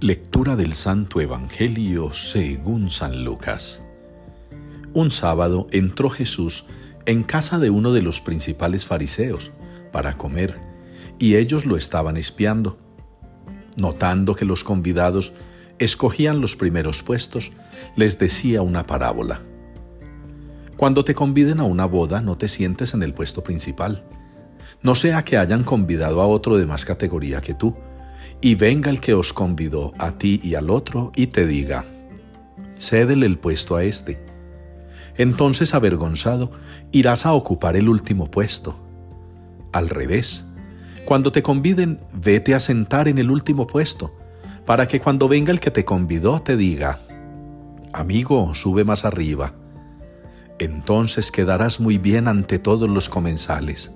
Lectura del Santo Evangelio según San Lucas. Un sábado entró Jesús en casa de uno de los principales fariseos para comer, y ellos lo estaban espiando. Notando que los convidados escogían los primeros puestos, les decía una parábola. Cuando te conviden a una boda, no te sientes en el puesto principal. No sea que hayan convidado a otro de más categoría que tú y venga el que os convidó a ti y al otro y te diga, cédele el puesto a este. Entonces, avergonzado, irás a ocupar el último puesto. Al revés, cuando te conviden, vete a sentar en el último puesto, para que cuando venga el que te convidó te diga, amigo, sube más arriba. Entonces quedarás muy bien ante todos los comensales,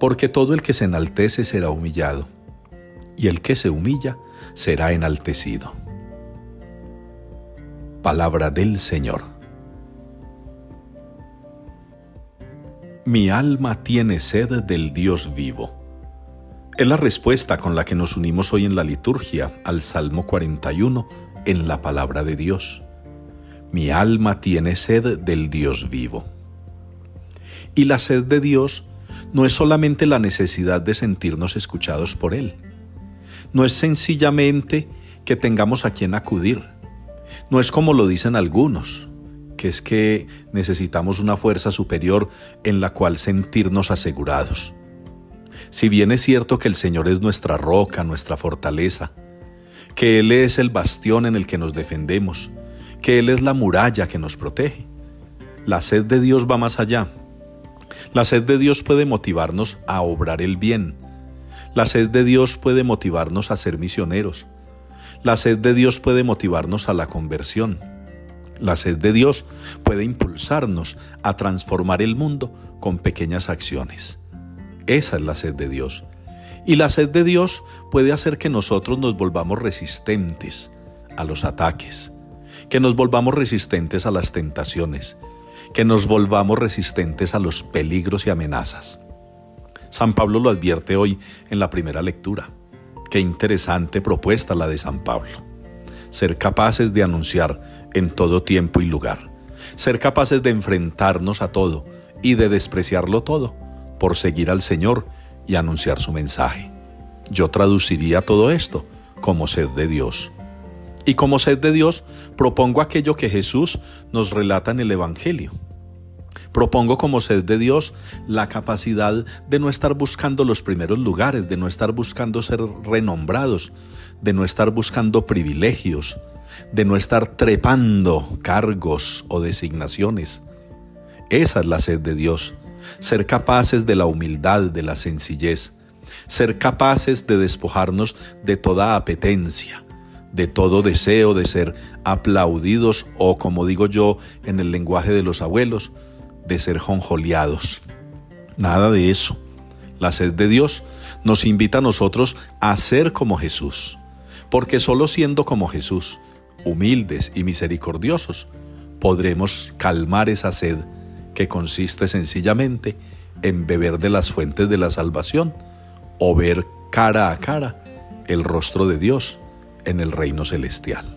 porque todo el que se enaltece será humillado y el que se humilla será enaltecido. Palabra del Señor. Mi alma tiene sed del Dios vivo. Es la respuesta con la que nos unimos hoy en la liturgia al Salmo 41 en la palabra de Dios. Mi alma tiene sed del Dios vivo. Y la sed de Dios no es solamente la necesidad de sentirnos escuchados por Él, no es sencillamente que tengamos a quien acudir. No es como lo dicen algunos, que es que necesitamos una fuerza superior en la cual sentirnos asegurados. Si bien es cierto que el Señor es nuestra roca, nuestra fortaleza, que Él es el bastión en el que nos defendemos, que Él es la muralla que nos protege, la sed de Dios va más allá. La sed de Dios puede motivarnos a obrar el bien, la sed de Dios puede motivarnos a ser misioneros. La sed de Dios puede motivarnos a la conversión. La sed de Dios puede impulsarnos a transformar el mundo con pequeñas acciones. Esa es la sed de Dios. Y la sed de Dios puede hacer que nosotros nos volvamos resistentes a los ataques, que nos volvamos resistentes a las tentaciones, que nos volvamos resistentes a los peligros y amenazas. San Pablo lo advierte hoy en la primera lectura. Qué interesante propuesta la de San Pablo. Ser capaces de anunciar en todo tiempo y lugar. Ser capaces de enfrentarnos a todo y de despreciarlo todo por seguir al Señor y anunciar su mensaje. Yo traduciría todo esto como sed de Dios. Y como sed de Dios propongo aquello que Jesús nos relata en el Evangelio Propongo como sed de Dios la capacidad de no estar buscando los primeros lugares, de no estar buscando ser renombrados, de no estar buscando privilegios, de no estar trepando cargos o designaciones. Esa es la sed de Dios, ser capaces de la humildad, de la sencillez, ser capaces de despojarnos de toda apetencia, de todo deseo de ser aplaudidos o, como digo yo en el lenguaje de los abuelos, de ser jonjoleados. Nada de eso. La sed de Dios nos invita a nosotros a ser como Jesús, porque solo siendo como Jesús, humildes y misericordiosos, podremos calmar esa sed que consiste sencillamente en beber de las fuentes de la salvación o ver cara a cara el rostro de Dios en el reino celestial.